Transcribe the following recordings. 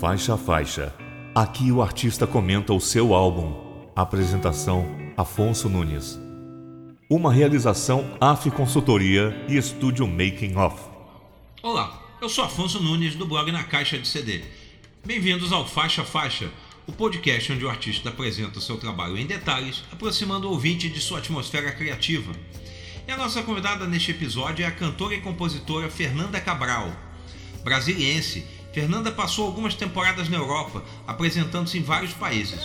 Faixa a faixa. Aqui o artista comenta o seu álbum. Apresentação: Afonso Nunes. Uma realização AF Consultoria e Estúdio Making Off. Olá, eu sou Afonso Nunes do blog Na Caixa de CD. Bem-vindos ao Faixa a Faixa, o podcast onde o artista apresenta o seu trabalho em detalhes, aproximando o ouvinte de sua atmosfera criativa. E a nossa convidada neste episódio é a cantora e compositora Fernanda Cabral. Brasiliense, Fernanda passou algumas temporadas na Europa, apresentando-se em vários países.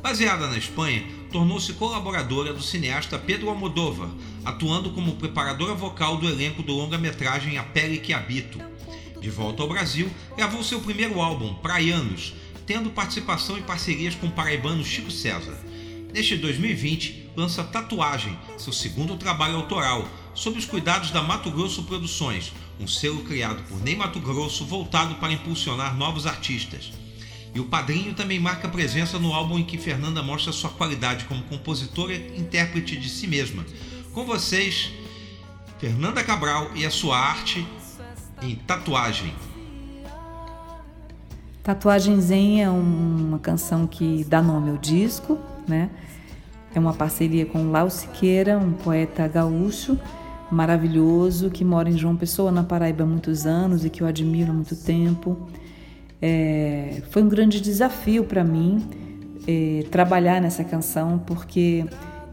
Baseada na Espanha, tornou-se colaboradora do cineasta Pedro Almodóvar, atuando como preparadora vocal do elenco do longa-metragem A Pele que Habito. De volta ao Brasil, gravou seu primeiro álbum, Praianos, tendo participação em parcerias com o paraibano Chico César. Neste 2020, lança Tatuagem, seu segundo trabalho autoral, sob os cuidados da Mato Grosso Produções, um selo criado por Ney Mato Grosso voltado para impulsionar novos artistas. E o Padrinho também marca presença no álbum em que Fernanda mostra sua qualidade como compositora e intérprete de si mesma. Com vocês, Fernanda Cabral e a sua arte em Tatuagem. Tatuagem Zen é uma canção que dá nome ao disco, né? É uma parceria com Lau Siqueira, um poeta gaúcho maravilhoso que mora em João Pessoa, na Paraíba, há muitos anos e que eu admiro há muito tempo. É, foi um grande desafio para mim é, trabalhar nessa canção, porque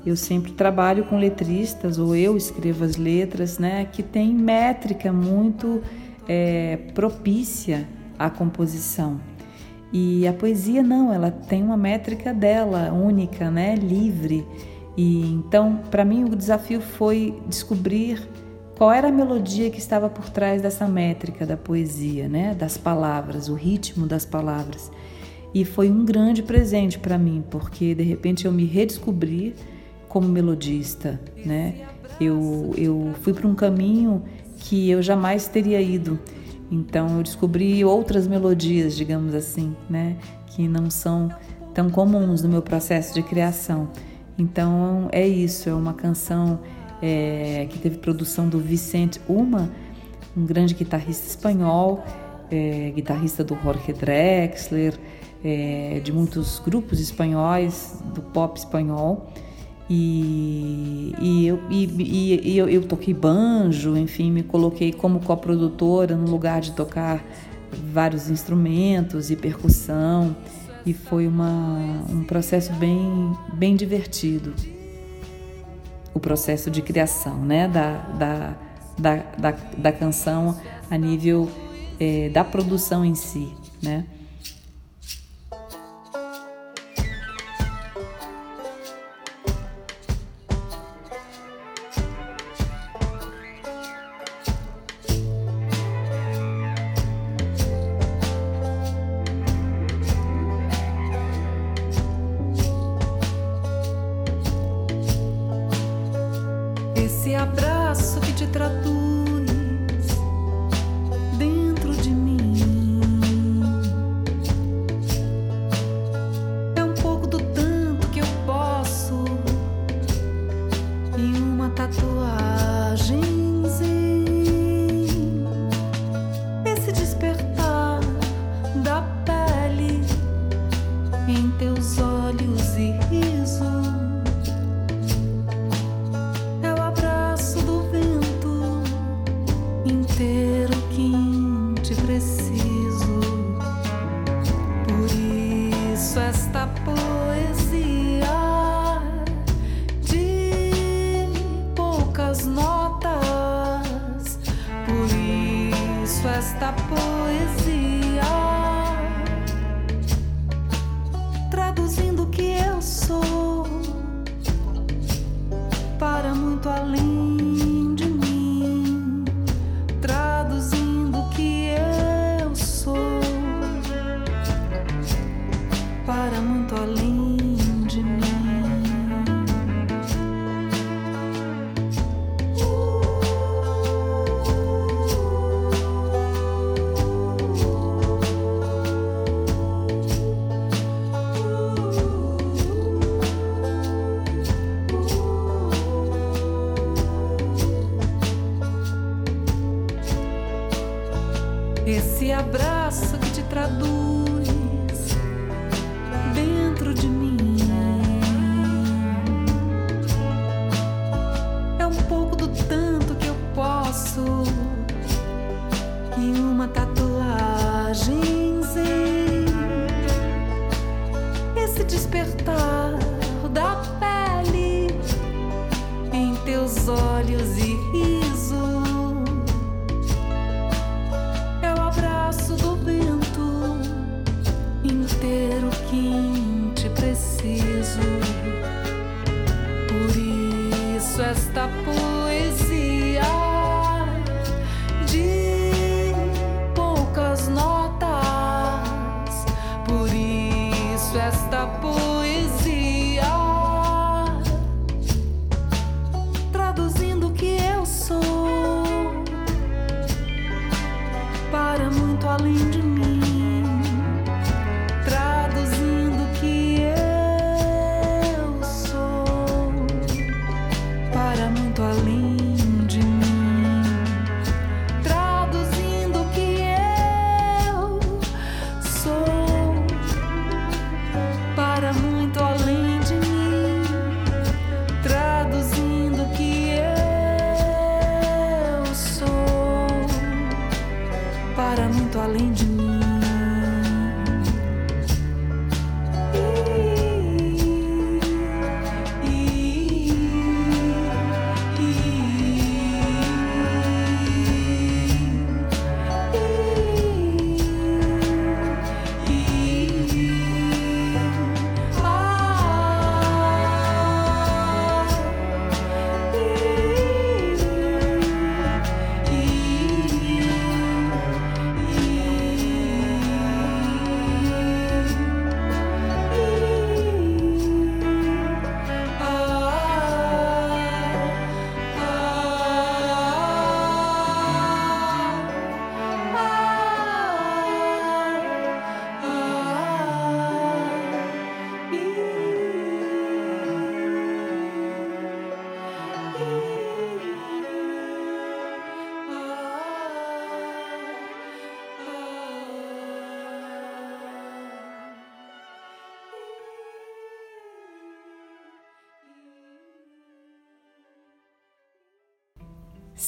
eu sempre trabalho com letristas, ou eu escrevo as letras, né, que tem métrica muito é, propícia à composição. E a poesia não, ela tem uma métrica dela, única, né, livre. E então, para mim, o desafio foi descobrir qual era a melodia que estava por trás dessa métrica da poesia, né? das palavras, o ritmo das palavras. E foi um grande presente para mim, porque de repente eu me redescobri como melodista. Né? Eu, eu fui para um caminho que eu jamais teria ido. Então eu descobri outras melodias, digamos assim, né? que não são tão comuns no meu processo de criação. Então é isso, é uma canção é, que teve produção do Vicente Uma, um grande guitarrista espanhol, é, guitarrista do Jorge Drexler, é, de muitos grupos espanhóis do pop espanhol. E, e, eu, e, e eu, eu, toquei banjo, enfim, me coloquei como coprodutora no lugar de tocar vários instrumentos e percussão e foi uma, um processo bem, bem divertido. O processo de criação né? da, da, da, da, da canção a nível é, da produção em si. Né?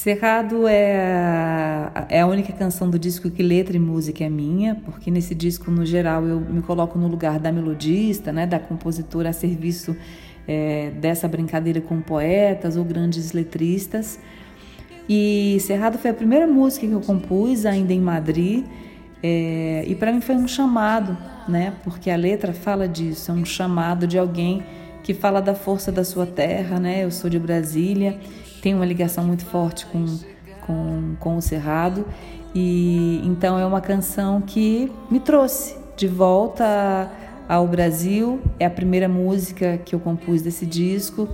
Cerrado é a, é a única canção do disco que letra e música é minha, porque nesse disco, no geral, eu me coloco no lugar da melodista, né, da compositora a serviço é, dessa brincadeira com poetas ou grandes letristas. E Cerrado foi a primeira música que eu compus ainda em Madrid, é, e para mim foi um chamado, né, porque a letra fala disso, é um chamado de alguém que fala da força da sua terra, né? Eu sou de Brasília tem uma ligação muito forte com, com, com o Cerrado. E então é uma canção que me trouxe de volta ao Brasil. É a primeira música que eu compus desse disco.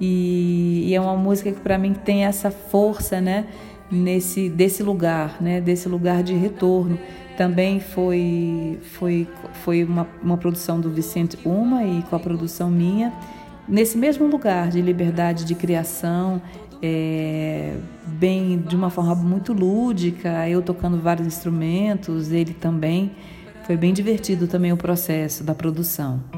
E, e é uma música que para mim tem essa força, né? Nesse desse lugar, né? Desse lugar de retorno. Também foi foi foi uma, uma produção do Vicente Uma e com a produção minha nesse mesmo lugar de liberdade de criação, é, bem de uma forma muito lúdica, eu tocando vários instrumentos, ele também. Foi bem divertido também o processo da produção.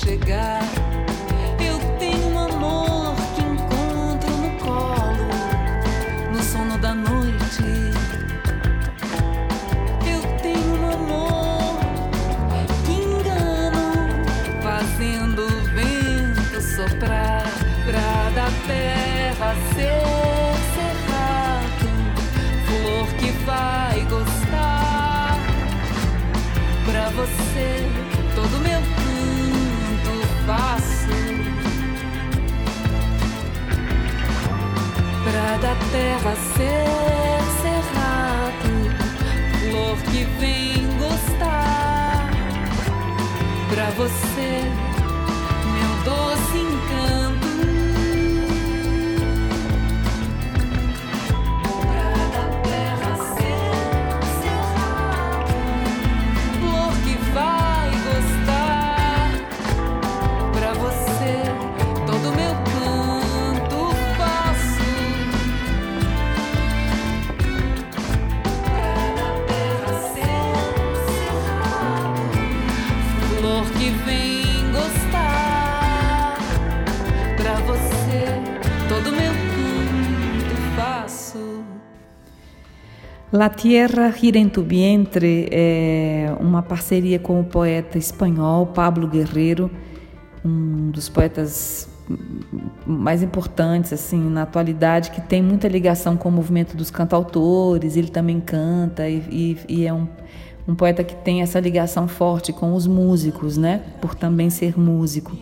Chegar. Terra ser cerrado, flor que vem gostar. Pra você, La Tierra Gira em Tu Vientre é uma parceria com o poeta espanhol Pablo Guerrero, um dos poetas mais importantes assim na atualidade, que tem muita ligação com o movimento dos cantautores. Ele também canta e, e, e é um, um poeta que tem essa ligação forte com os músicos, né? Por também ser músico.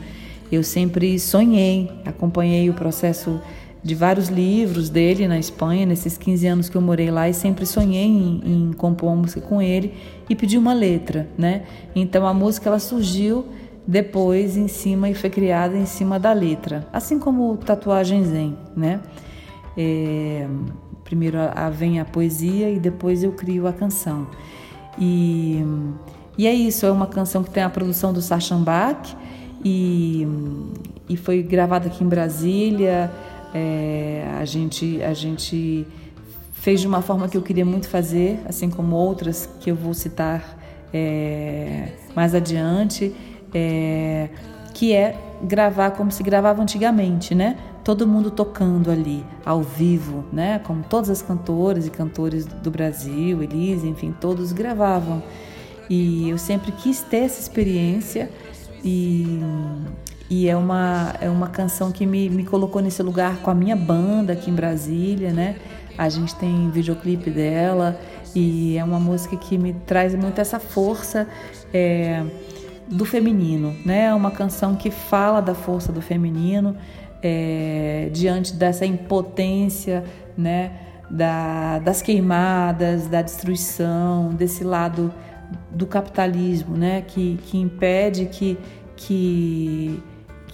Eu sempre sonhei, acompanhei o processo de vários livros dele na Espanha, nesses 15 anos que eu morei lá, e sempre sonhei em, em compor uma música com ele e pedi uma letra, né? Então a música ela surgiu depois em cima e foi criada em cima da letra, assim como Tatuagem Zen, né? É, primeiro vem a poesia e depois eu crio a canção. E, e é isso, é uma canção que tem a produção do Sachambach e, e foi gravada aqui em Brasília. É, a, gente, a gente fez de uma forma que eu queria muito fazer, assim como outras que eu vou citar é, mais adiante, é, que é gravar como se gravava antigamente, né? Todo mundo tocando ali, ao vivo, né? Como todas as cantoras e cantores do Brasil, Elise, enfim, todos gravavam. E eu sempre quis ter essa experiência e, e é, uma, é uma canção que me, me colocou nesse lugar com a minha banda aqui em Brasília, né? A gente tem videoclipe dela e é uma música que me traz muito essa força é, do feminino, né? É uma canção que fala da força do feminino é, diante dessa impotência, né? Da, das queimadas, da destruição, desse lado do capitalismo, né? Que, que impede que, que,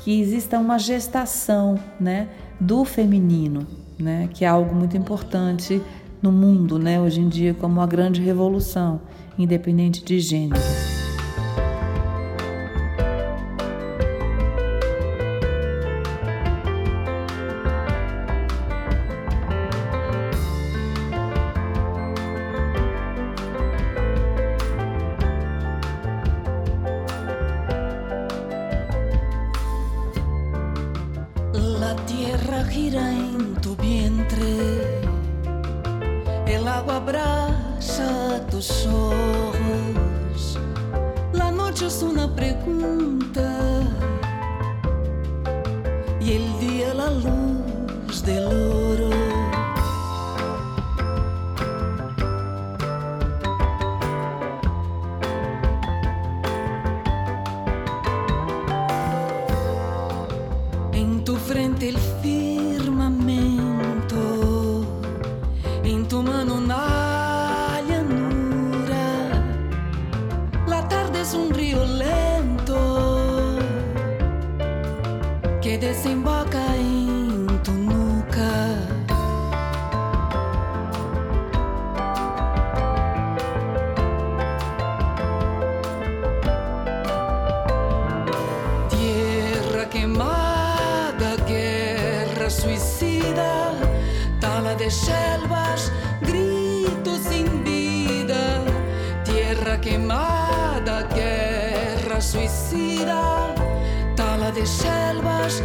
que exista uma gestação, né? Do feminino, né? Que é algo muito importante no mundo, né? Hoje em dia, como uma grande revolução, independente de gênero. En tu de selvas,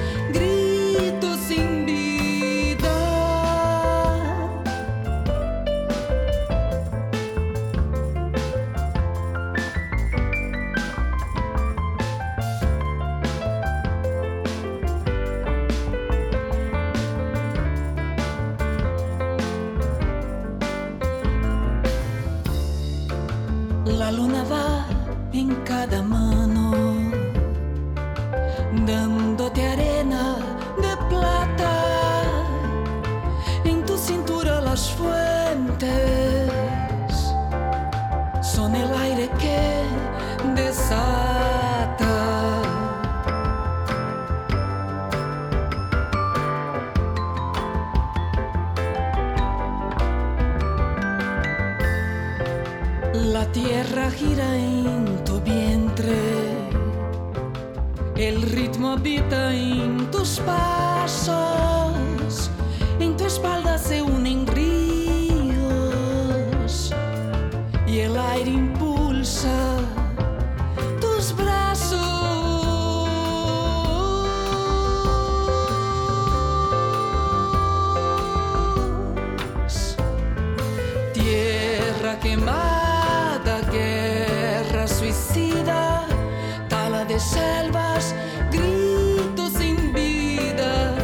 tala de selvas, gritos sin vida.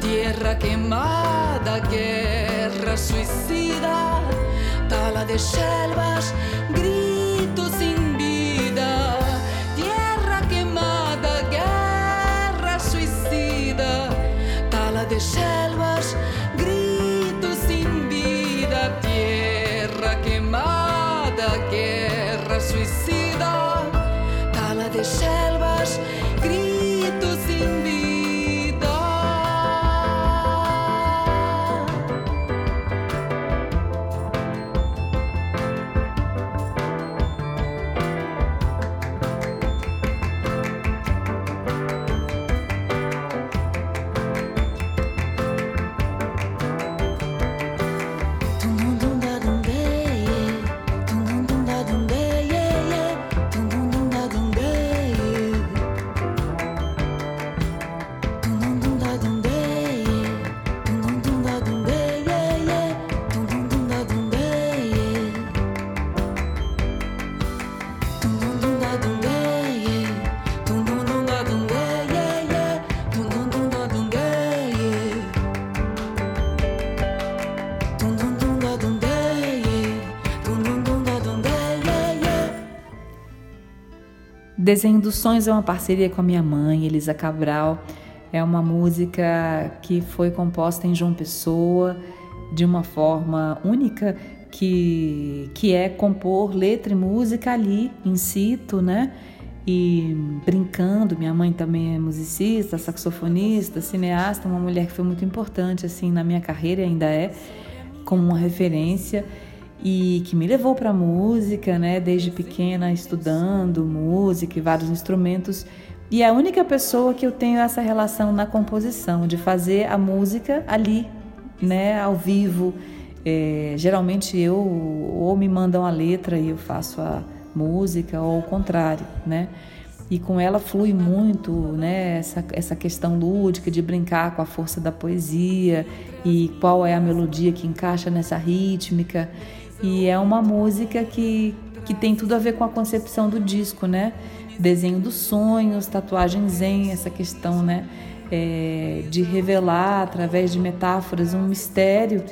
Tierra quemada, guerra suicida, tala de selvas, gritos sin vida. Tierra quemada, guerra suicida, tala de selvas, Desenho dos Sonhos é uma parceria com a minha mãe, Elisa Cabral. É uma música que foi composta em João Pessoa de uma forma única, que, que é compor letra e música ali, in situ, né? E brincando, minha mãe também é musicista, saxofonista, cineasta, uma mulher que foi muito importante assim na minha carreira ainda é como uma referência e que me levou para música, né, desde pequena estudando música e vários instrumentos. E é a única pessoa que eu tenho essa relação na composição, de fazer a música ali, né, ao vivo. É, geralmente eu ou me mandam a letra e eu faço a música ou o contrário, né? E com ela flui muito, né, essa, essa questão lúdica de brincar com a força da poesia e qual é a melodia que encaixa nessa rítmica. E é uma música que, que tem tudo a ver com a concepção do disco, né? Desenho dos sonhos, tatuagem zen, essa questão, né? É, de revelar através de metáforas um mistério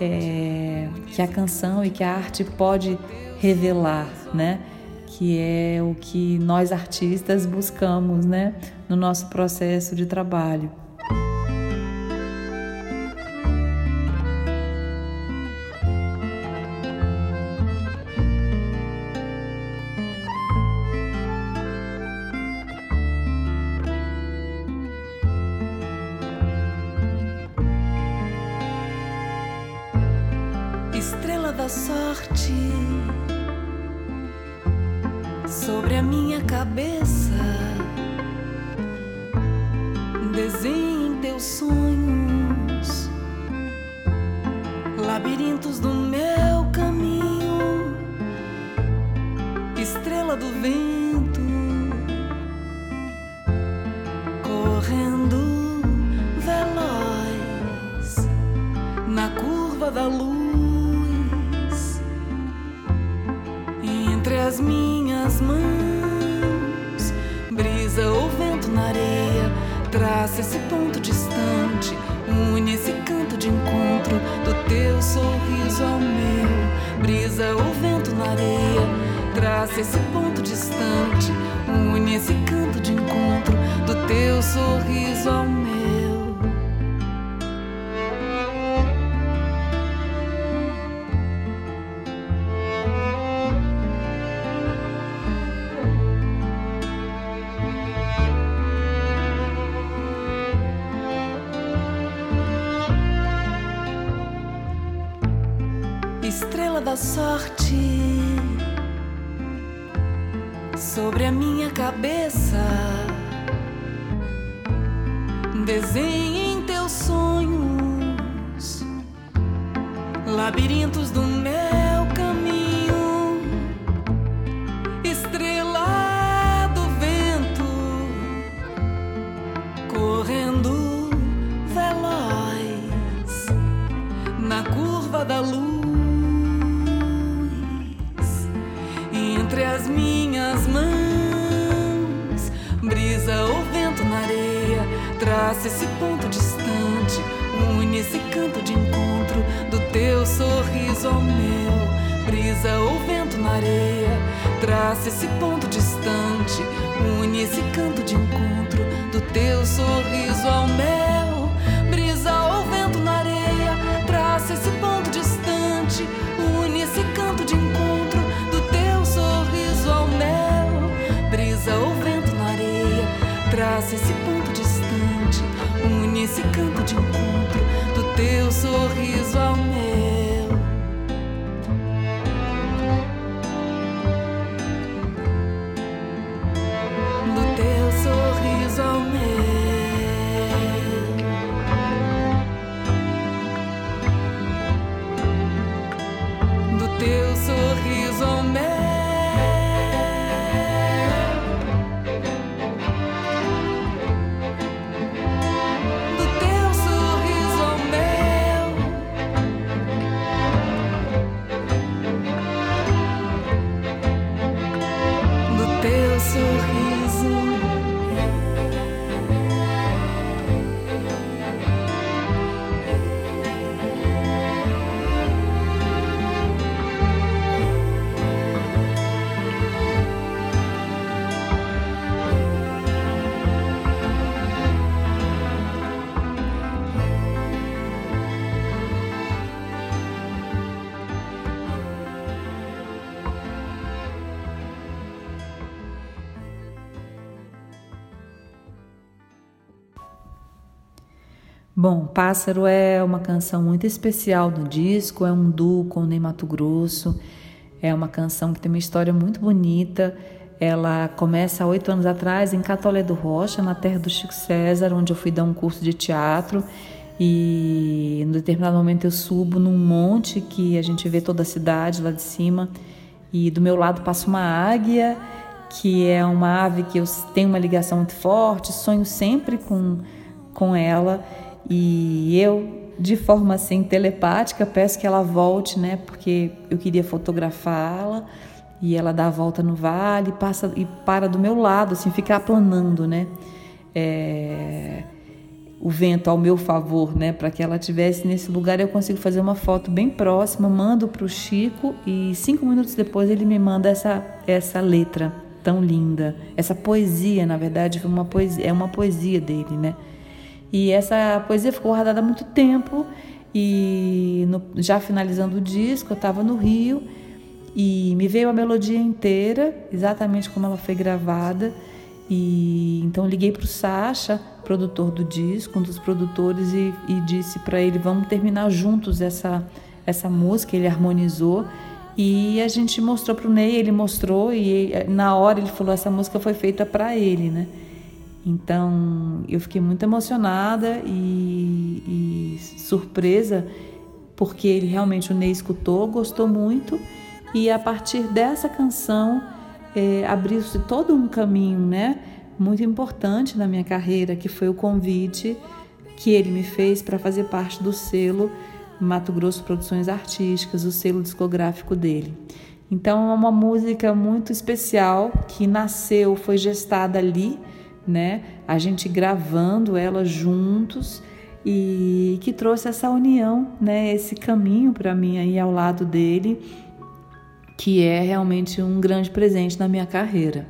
é, que a canção e que a arte pode revelar, né? Que é o que nós artistas buscamos, né? No nosso processo de trabalho. Estrela da sorte sobre a minha cabeça. Desenhe em teus sonhos labirintos do meu caminho. Estrela do vento correndo veloz na curva da luz. Traça esse ponto distante, une esse canto de encontro do teu sorriso ao meu. Brisa ou vento na areia, traça esse ponto distante, une esse canto de encontro do teu sorriso ao meu. Brisa ou vento na areia, traça esse ponto distante, une esse canto de encontro do teu sorriso ao meu. Brisa ou vento na areia, traça esse ponto esse canto de encontro do teu sorriso ao meu. Bom, Pássaro é uma canção muito especial no disco, é um duo com o Ney Mato Grosso, é uma canção que tem uma história muito bonita. Ela começa há oito anos atrás em Catolé do Rocha, na terra do Chico César, onde eu fui dar um curso de teatro. E em determinado momento eu subo num monte que a gente vê toda a cidade lá de cima. E do meu lado passa uma águia, que é uma ave que eu tenho uma ligação muito forte, sonho sempre com, com ela. E eu, de forma assim telepática, peço que ela volte, né? Porque eu queria fotografá-la. E ela dá a volta no vale, passa e para do meu lado, assim, fica aplanando, né? É, o vento ao meu favor, né? Para que ela estivesse nesse lugar, eu consigo fazer uma foto bem próxima, mando para o Chico e cinco minutos depois ele me manda essa essa letra tão linda, essa poesia, na verdade, foi uma poesia, é uma poesia dele, né? E essa poesia ficou guardada há muito tempo e no, já finalizando o disco, eu estava no Rio e me veio a melodia inteira, exatamente como ela foi gravada. E então liguei para o Sacha, produtor do disco, um dos produtores, e, e disse para ele: vamos terminar juntos essa essa música, ele harmonizou e a gente mostrou para o Ney, ele mostrou e na hora ele falou essa música foi feita para ele, né? Então eu fiquei muito emocionada e, e surpresa porque ele realmente o Ney escutou, gostou muito e a partir dessa canção é, abriu-se todo um caminho, né? Muito importante na minha carreira, que foi o convite que ele me fez para fazer parte do selo Mato Grosso Produções Artísticas, o selo discográfico dele. Então é uma música muito especial que nasceu, foi gestada ali, né? A gente gravando ela juntos e que trouxe essa união, né? Esse caminho para mim aí ao lado dele, que é realmente um grande presente na minha carreira.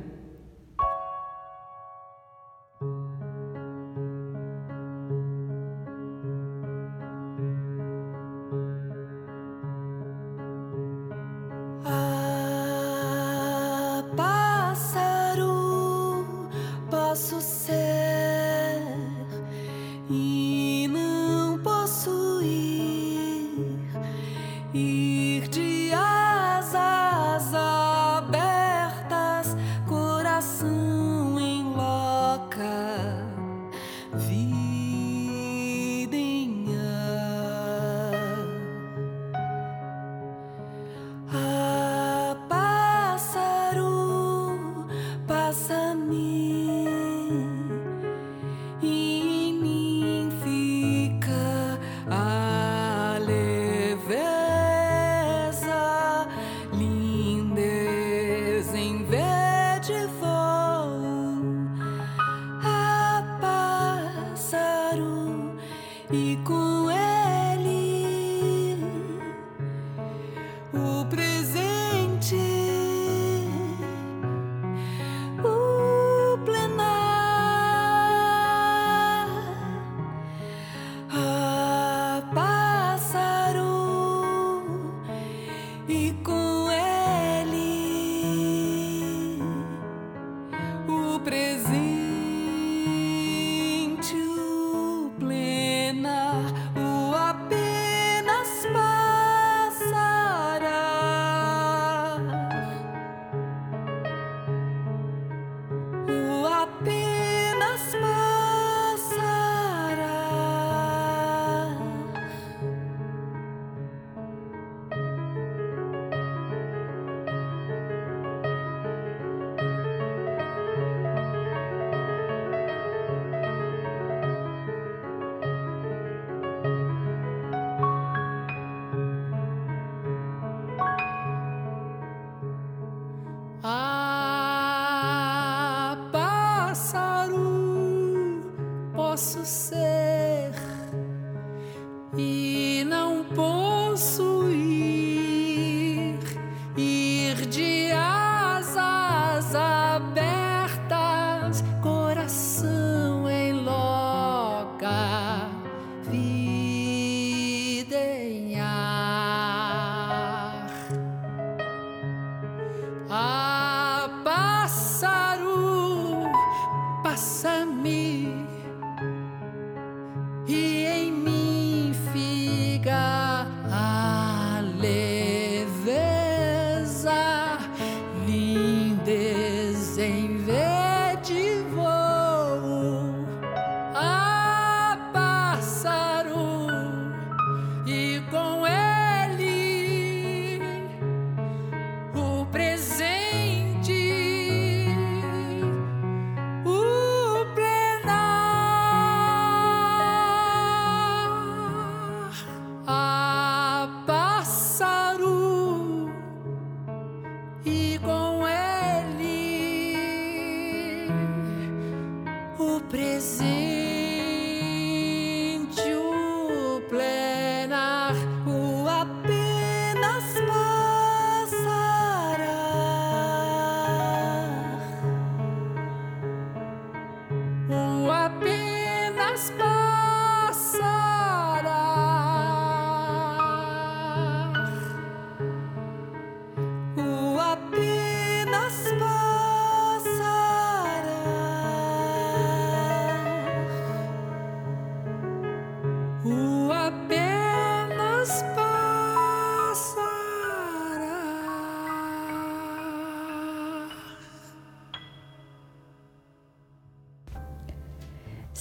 be my smile.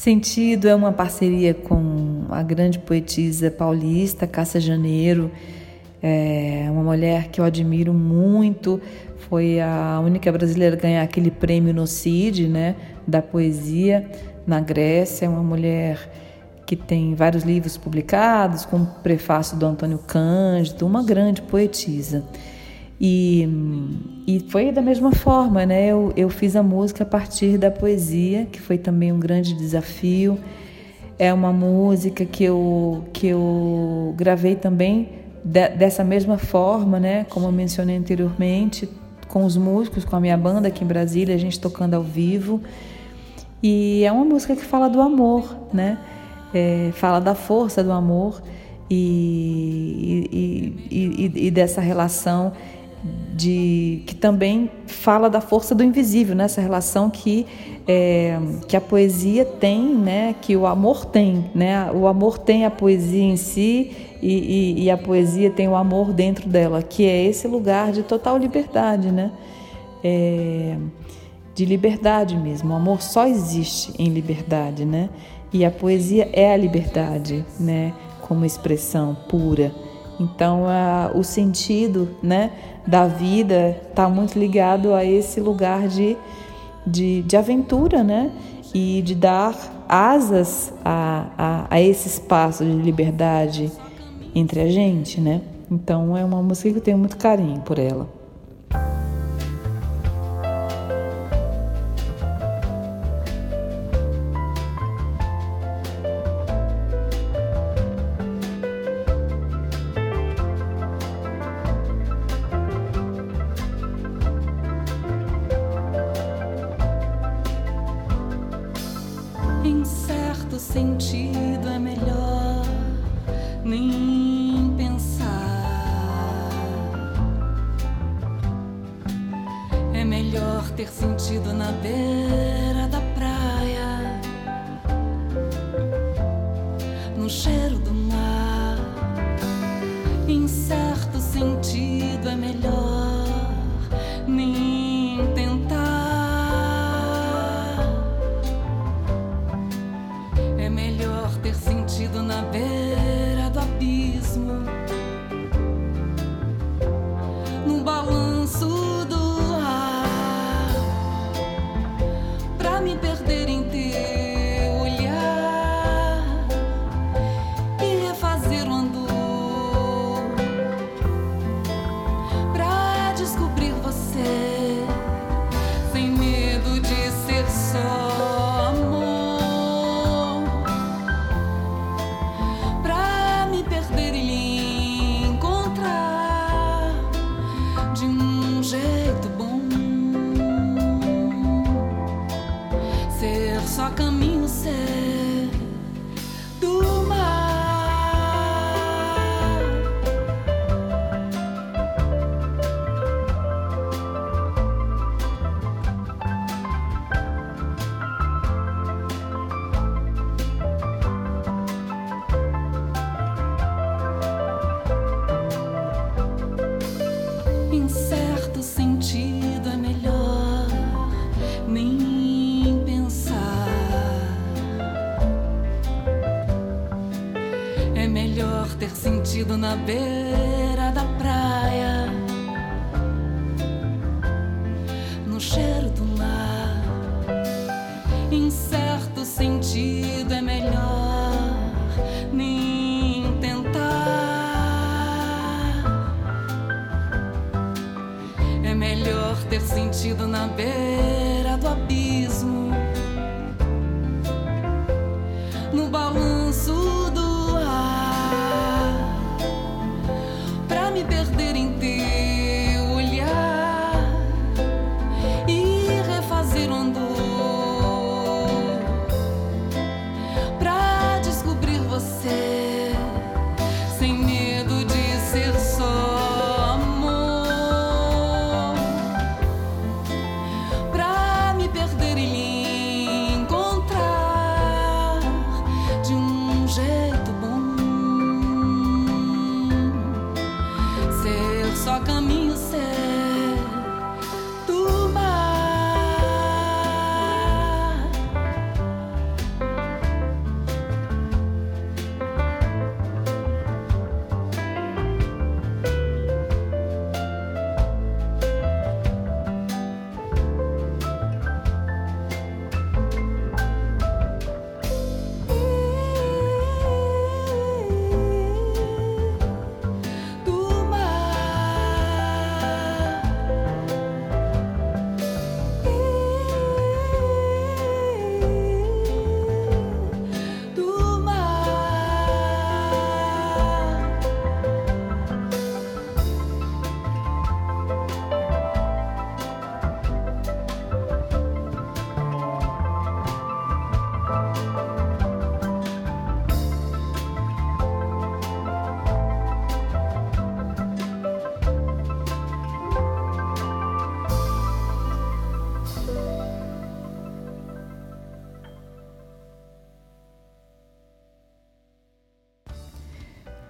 Sentido é uma parceria com a grande poetisa paulista Cássia Janeiro, é uma mulher que eu admiro muito. Foi a única brasileira a ganhar aquele prêmio no CID, né, da poesia na Grécia. É uma mulher que tem vários livros publicados, com prefácio do Antônio Cândido, uma grande poetisa. E, e foi da mesma forma, né? Eu, eu fiz a música a partir da poesia, que foi também um grande desafio. É uma música que eu, que eu gravei também de, dessa mesma forma, né? Como eu mencionei anteriormente, com os músicos, com a minha banda aqui em Brasília, a gente tocando ao vivo. E é uma música que fala do amor, né? É, fala da força do amor e, e, e, e dessa relação de que também fala da força do invisível, nessa né? relação que é, que a poesia tem, né? Que o amor tem, né? O amor tem a poesia em si e, e, e, a poesia tem o amor dentro dela, que é esse lugar de total liberdade, né? É, de liberdade mesmo. O amor só existe em liberdade, né? E a poesia é a liberdade, né? Como expressão pura. Então, a, o sentido, né? da vida está muito ligado a esse lugar de, de, de, aventura, né? E de dar asas a, a, a esse espaço de liberdade entre a gente, né? Então é uma música que eu tenho muito carinho por ela.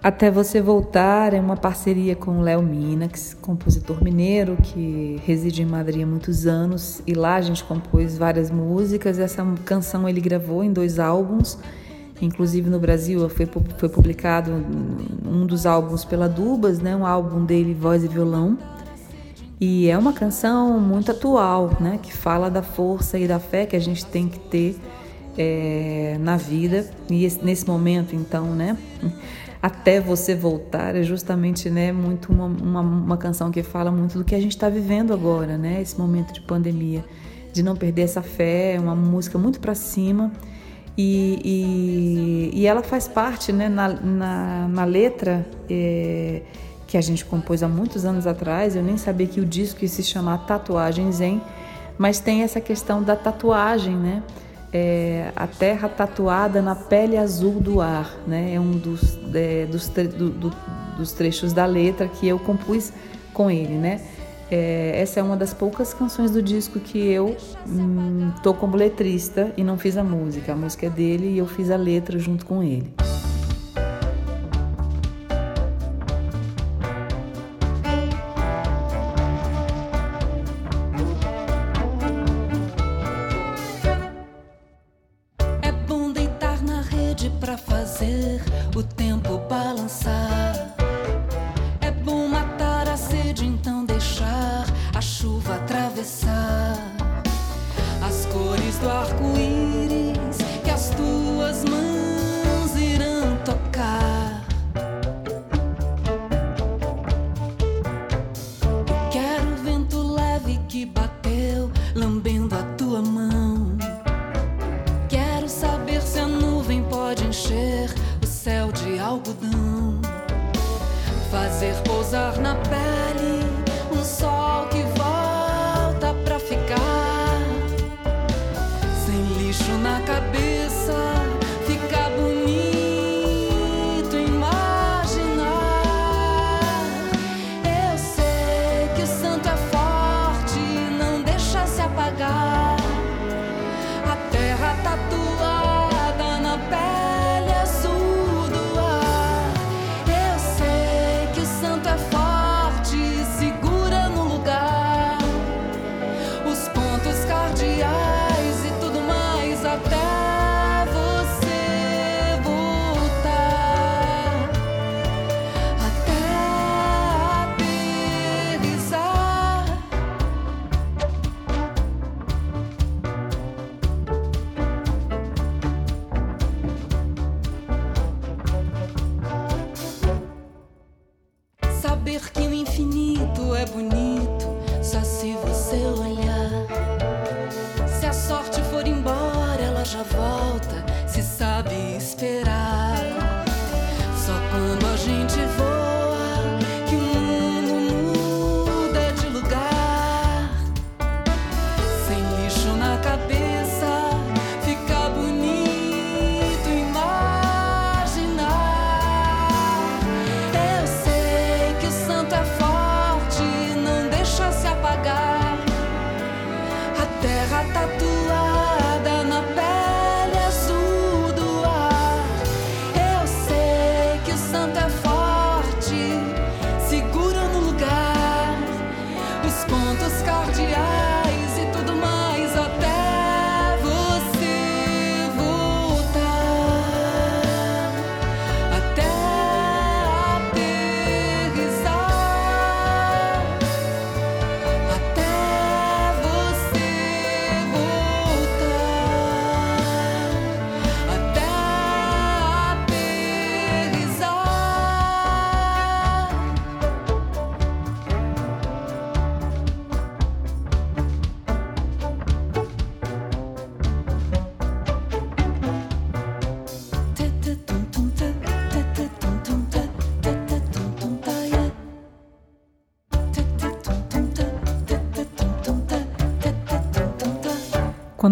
Até Você Voltar é uma parceria com Léo Minax, compositor mineiro que reside em Madrid há muitos anos e lá a gente compôs várias músicas. Essa canção ele gravou em dois álbuns, inclusive no Brasil foi, foi publicado um dos álbuns pela Dubas, né, um álbum dele Voz e Violão. E é uma canção muito atual, né, que fala da força e da fé que a gente tem que ter é, na vida e nesse momento, então, né? Até você voltar é justamente né muito uma, uma, uma canção que fala muito do que a gente está vivendo agora né esse momento de pandemia de não perder essa fé é uma música muito para cima e, e, e, ela faz parte né na, na, na letra é, que a gente compôs há muitos anos atrás eu nem sabia que o disco ia se chamar Tatuagem Zen mas tem essa questão da tatuagem né é, a terra tatuada na pele azul do ar, né? É um dos, é, dos, tre do, do, dos, trechos da letra que eu compus com ele, né? É, essa é uma das poucas canções do disco que eu hum, tô como letrista e não fiz a música. A música é dele e eu fiz a letra junto com ele.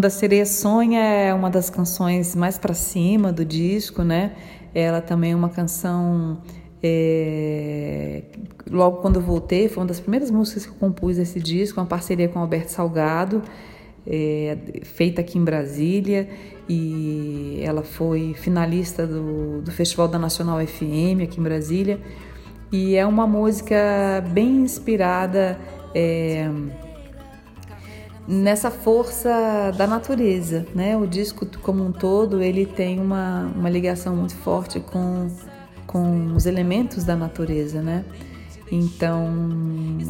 Quando a Sereia Sonha é uma das canções mais para cima do disco, né? Ela também é uma canção. É... Logo quando eu voltei, foi uma das primeiras músicas que eu compus esse disco, uma parceria com Alberto Salgado. é, feita aqui em Brasília e ela foi finalista do, do Festival da Nacional FM aqui em Brasília e é uma música bem inspirada é, nessa força da natureza, né? O disco como um todo ele tem uma, uma ligação muito forte com, com os elementos da natureza, né? Então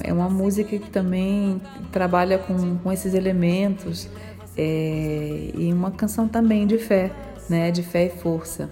é uma música que também trabalha com, com esses elementos é, e uma canção também de fé, né? De fé e força.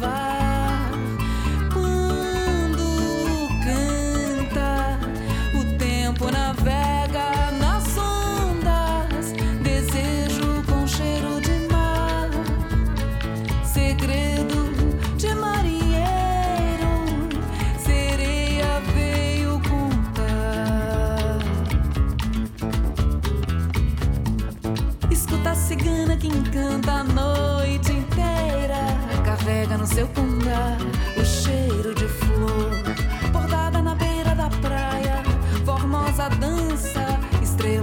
Pra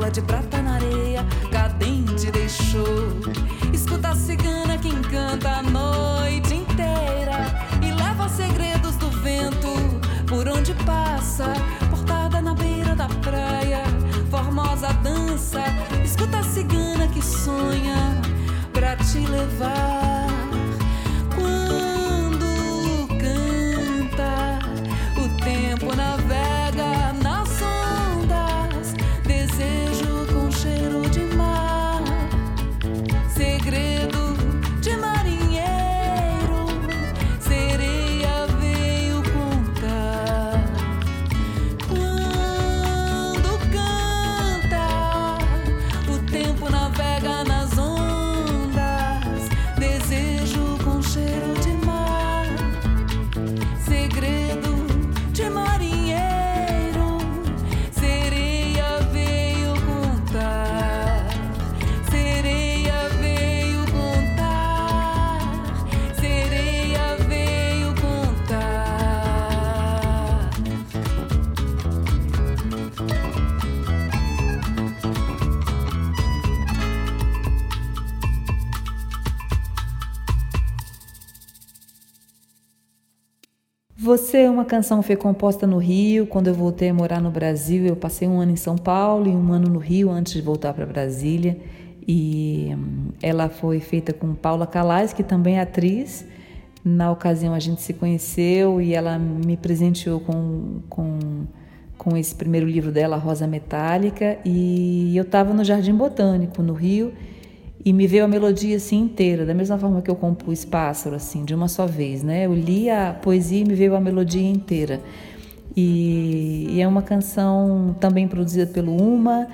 estrela de Você, uma canção foi composta no Rio. Quando eu voltei a morar no Brasil, eu passei um ano em São Paulo e um ano no Rio antes de voltar para Brasília. E hum, ela foi feita com Paula Calais, que também é atriz. Na ocasião a gente se conheceu e ela me presenteou com, com, com esse primeiro livro dela, Rosa Metálica. E eu estava no Jardim Botânico, no Rio, e me veio a melodia assim inteira, da mesma forma que eu compus Pássaro, assim, de uma só vez, né? Eu li a poesia e me veio a melodia inteira. E, e é uma canção também produzida pelo Uma,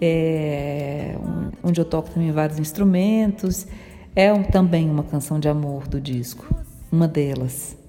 é, onde eu toco também vários instrumentos. É um, também uma canção de amor do disco, uma delas.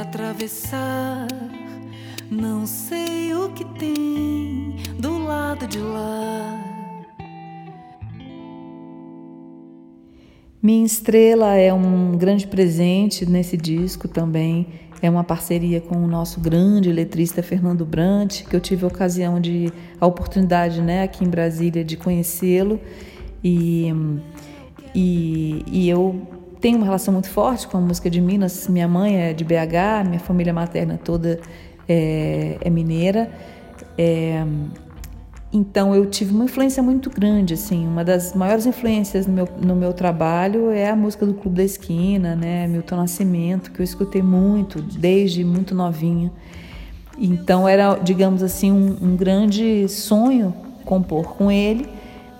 Atravessar. Não sei o que tem do lado de lá. Minha Estrela é um grande presente nesse disco também. É uma parceria com o nosso grande letrista Fernando Brant, que eu tive a ocasião de a oportunidade, né, aqui em Brasília de conhecê-lo e, e, e eu tenho uma relação muito forte com a música de Minas. Minha mãe é de BH, minha família materna toda é, é mineira. É, então eu tive uma influência muito grande, assim, uma das maiores influências no meu, no meu trabalho é a música do Clube da Esquina, né, Milton Nascimento, que eu escutei muito desde muito novinha. Então era, digamos assim, um, um grande sonho compor com ele.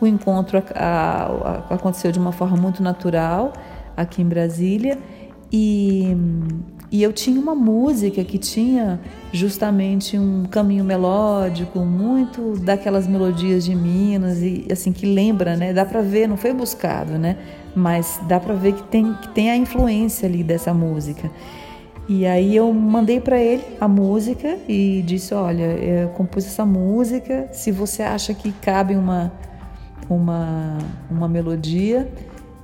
O encontro a, a, aconteceu de uma forma muito natural aqui em Brasília e, e eu tinha uma música que tinha justamente um caminho melódico, muito daquelas melodias de Minas e assim que lembra, né? Dá para ver, não foi buscado, né? Mas dá para ver que tem que tem a influência ali dessa música. E aí eu mandei para ele a música e disse, olha, eu compus essa música, se você acha que cabe uma uma uma melodia,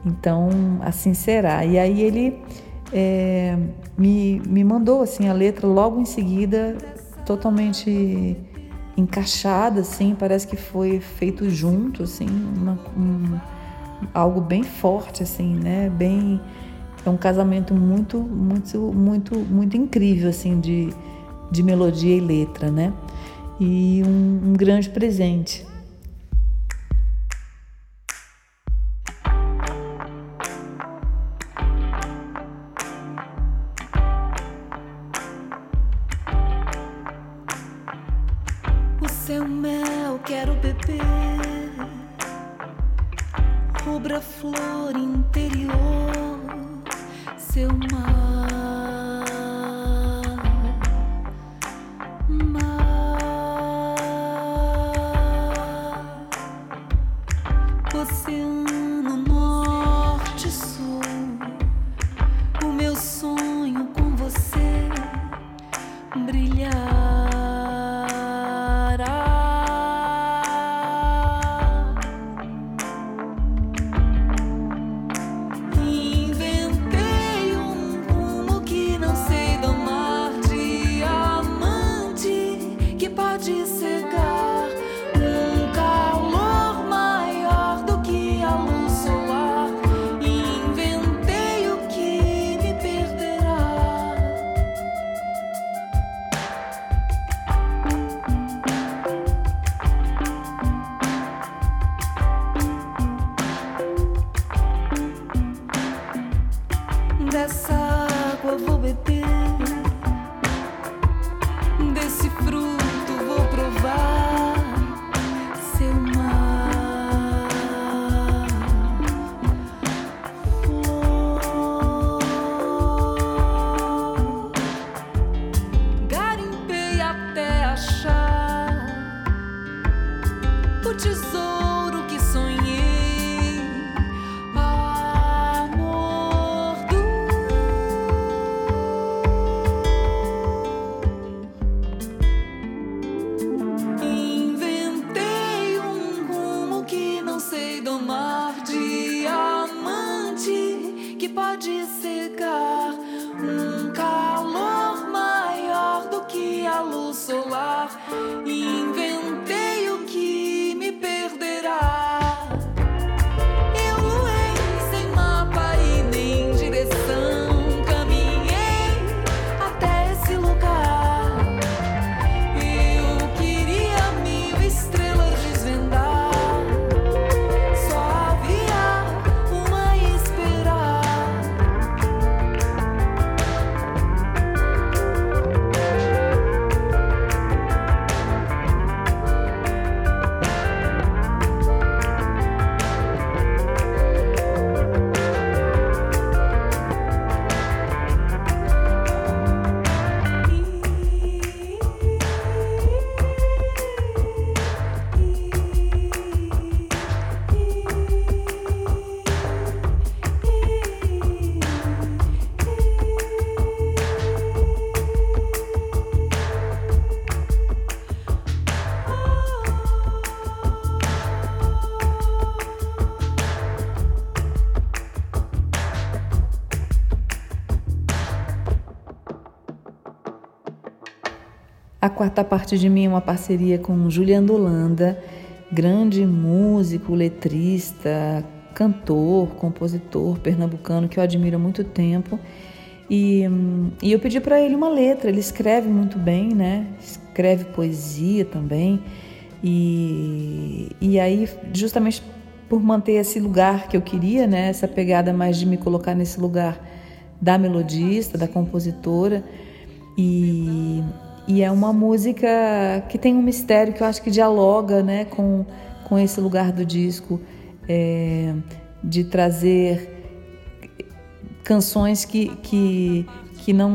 então assim será. E aí ele é, me, me mandou assim a letra logo em seguida, totalmente encaixada, assim, parece que foi feito junto, assim, uma, um, algo bem forte, assim, né? Bem, é um casamento muito, muito, muito, muito incrível, assim, de, de melodia e letra, né? E um, um grande presente. A quarta parte de mim é uma parceria com Juliano Holanda, grande músico, letrista, cantor, compositor pernambucano que eu admiro há muito tempo. E, e eu pedi para ele uma letra, ele escreve muito bem, né? Escreve poesia também. E, e aí, justamente por manter esse lugar que eu queria, né? Essa pegada mais de me colocar nesse lugar da melodista, da compositora. E, e é uma música que tem um mistério que eu acho que dialoga né, com, com esse lugar do disco, é, de trazer canções que, que, que não.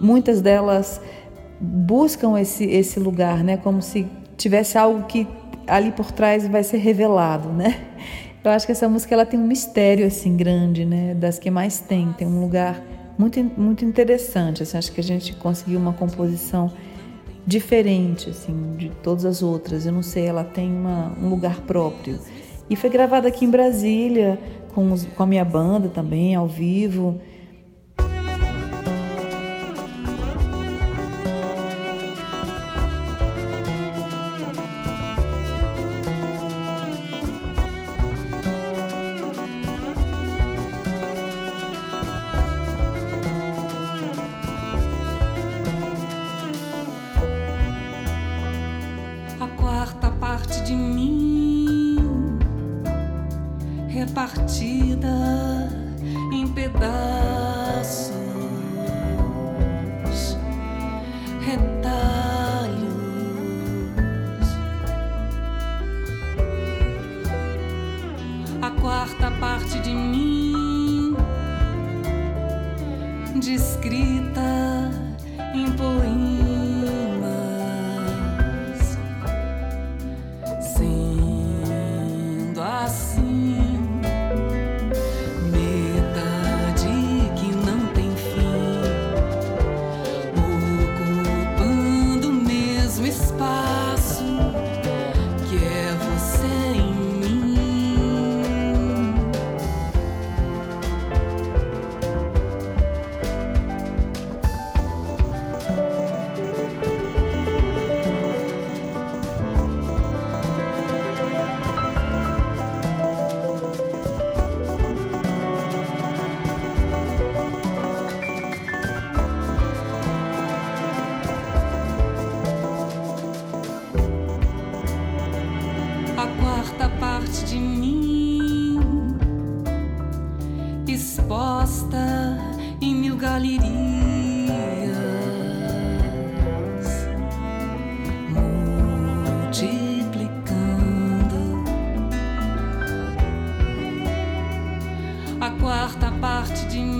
Muitas delas buscam esse, esse lugar, né, como se tivesse algo que ali por trás vai ser revelado, né? Eu acho que essa música ela tem um mistério assim grande, né? Das que mais tem, tem um lugar muito, muito interessante. Assim, acho que a gente conseguiu uma composição diferente assim de todas as outras. Eu não sei, ela tem uma, um lugar próprio. E foi gravada aqui em Brasília com, os, com a minha banda também, ao vivo. Parte de mim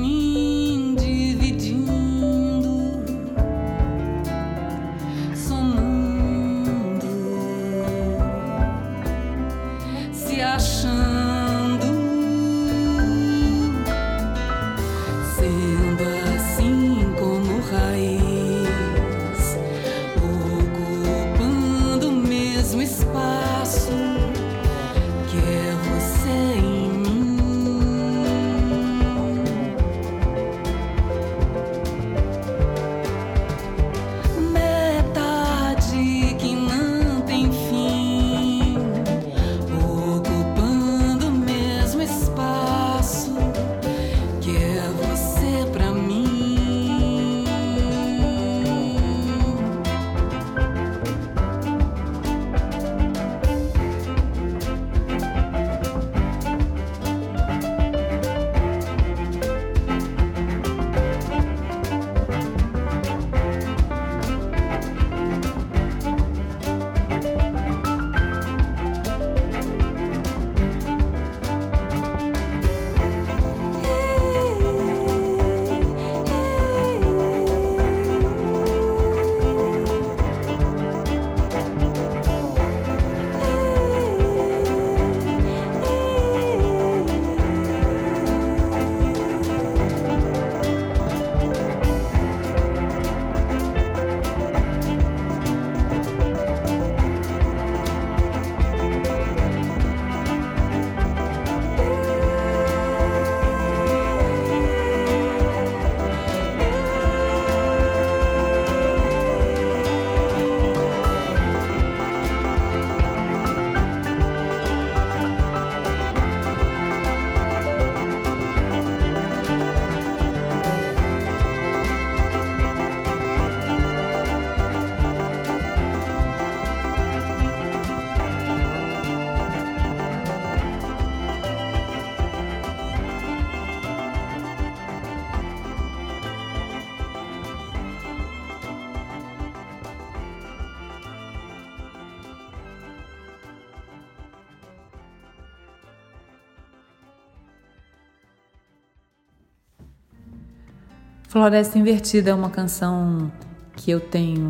Floresta Invertida é uma canção que eu tenho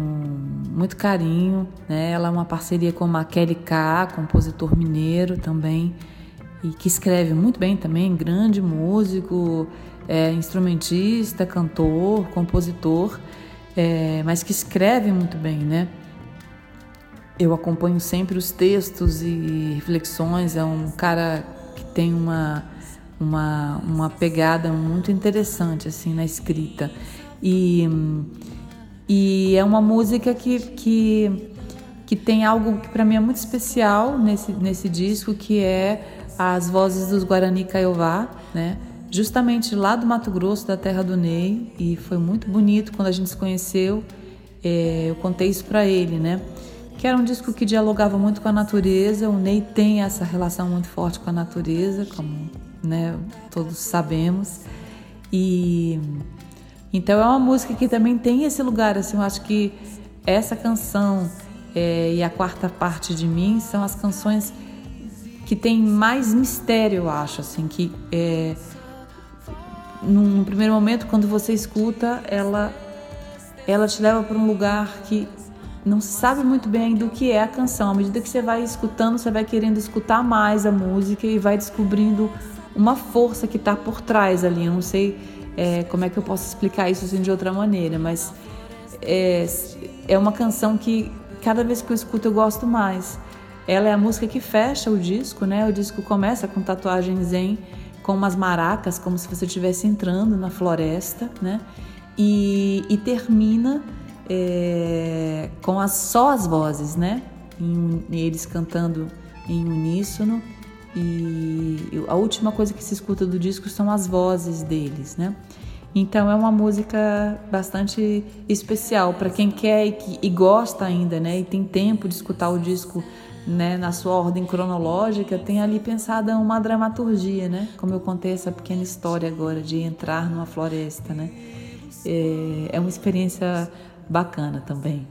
muito carinho, né? Ela é uma parceria com a Kelly K, compositor mineiro também, e que escreve muito bem também, grande músico, é, instrumentista, cantor, compositor, é, mas que escreve muito bem, né? Eu acompanho sempre os textos e reflexões, é um cara que tem uma uma, uma pegada muito interessante assim na escrita e, e é uma música que, que, que tem algo que para mim é muito especial nesse, nesse disco que é as vozes dos Guarani Kaiowá, né? justamente lá do Mato Grosso, da terra do Ney e foi muito bonito quando a gente se conheceu é, eu contei isso para ele, né? Que era um disco que dialogava muito com a natureza. O Ney tem essa relação muito forte com a natureza, como né? Todos sabemos. E então é uma música que também tem esse lugar, assim, eu acho que essa canção é, e a quarta parte de mim são as canções que tem mais mistério, eu acho, assim, que é, num primeiro momento, quando você escuta, ela, ela te leva para um lugar que não sabe muito bem ainda o que é a canção. À medida que você vai escutando, você vai querendo escutar mais a música e vai descobrindo uma força que está por trás ali. Eu não sei é, como é que eu posso explicar isso assim de outra maneira, mas é, é uma canção que cada vez que eu escuto eu gosto mais. Ela é a música que fecha o disco, né? O disco começa com tatuagem zen, com umas maracas, como se você estivesse entrando na floresta, né? E, e termina é, com as, só as vozes, né? Em, eles cantando em uníssono. E a última coisa que se escuta do disco são as vozes deles, né? Então é uma música bastante especial para quem quer e, que, e, gosta ainda, né? E tem tempo de escutar o disco né, na sua ordem cronológica, tem ali pensada uma dramaturgia, né? Como eu contei essa pequena história agora de entrar numa floresta, né? É, é uma experiência bacana também.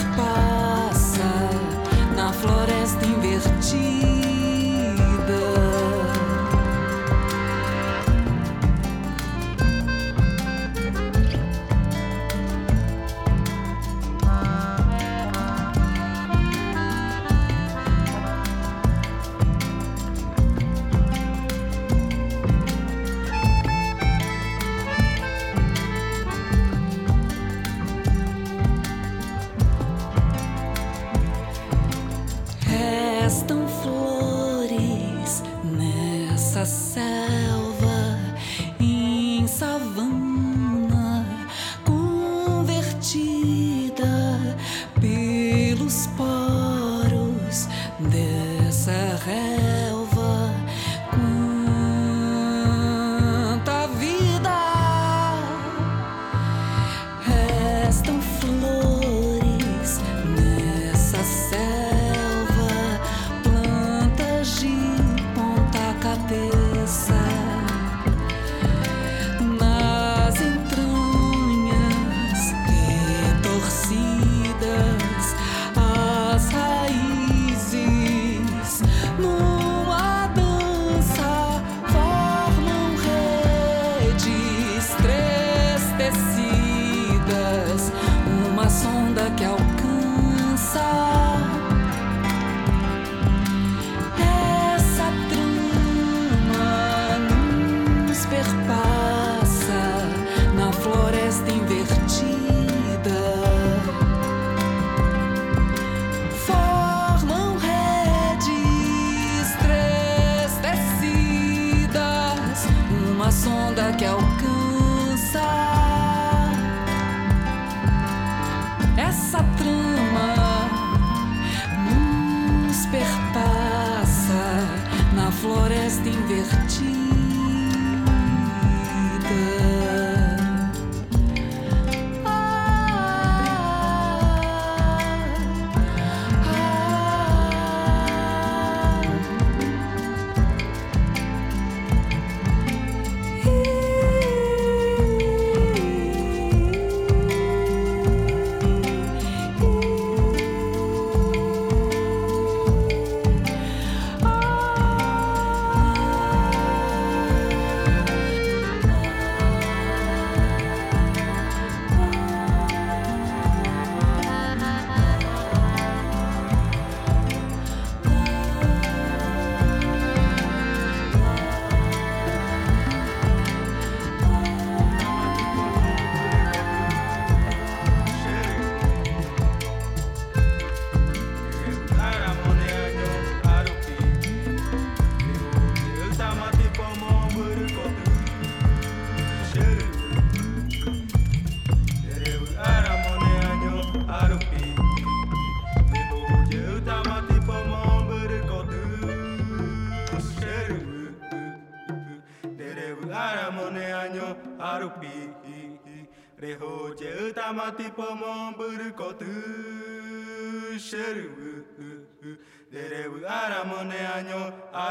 Floresta invertida.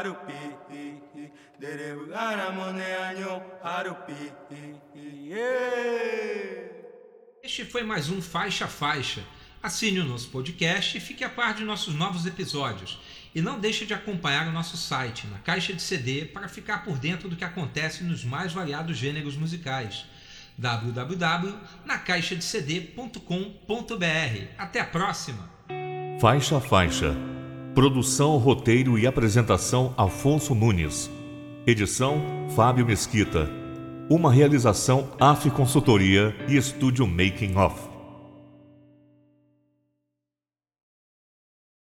Anyo arupi Derebu aramone anyo arupi Yeah Este foi mais um Faixa Faixa. Assine o nosso podcast e fique a par de nossos novos episódios. E não deixe de acompanhar o nosso site, na caixa de CD, para ficar por dentro do que acontece nos mais variados gêneros musicais. www.nacaixadecd.com.br. Até a próxima! Faixa Faixa. Produção, roteiro e apresentação Afonso Nunes. Edição Fábio Mesquita. Uma realização AF Consultoria e Estúdio Making Off.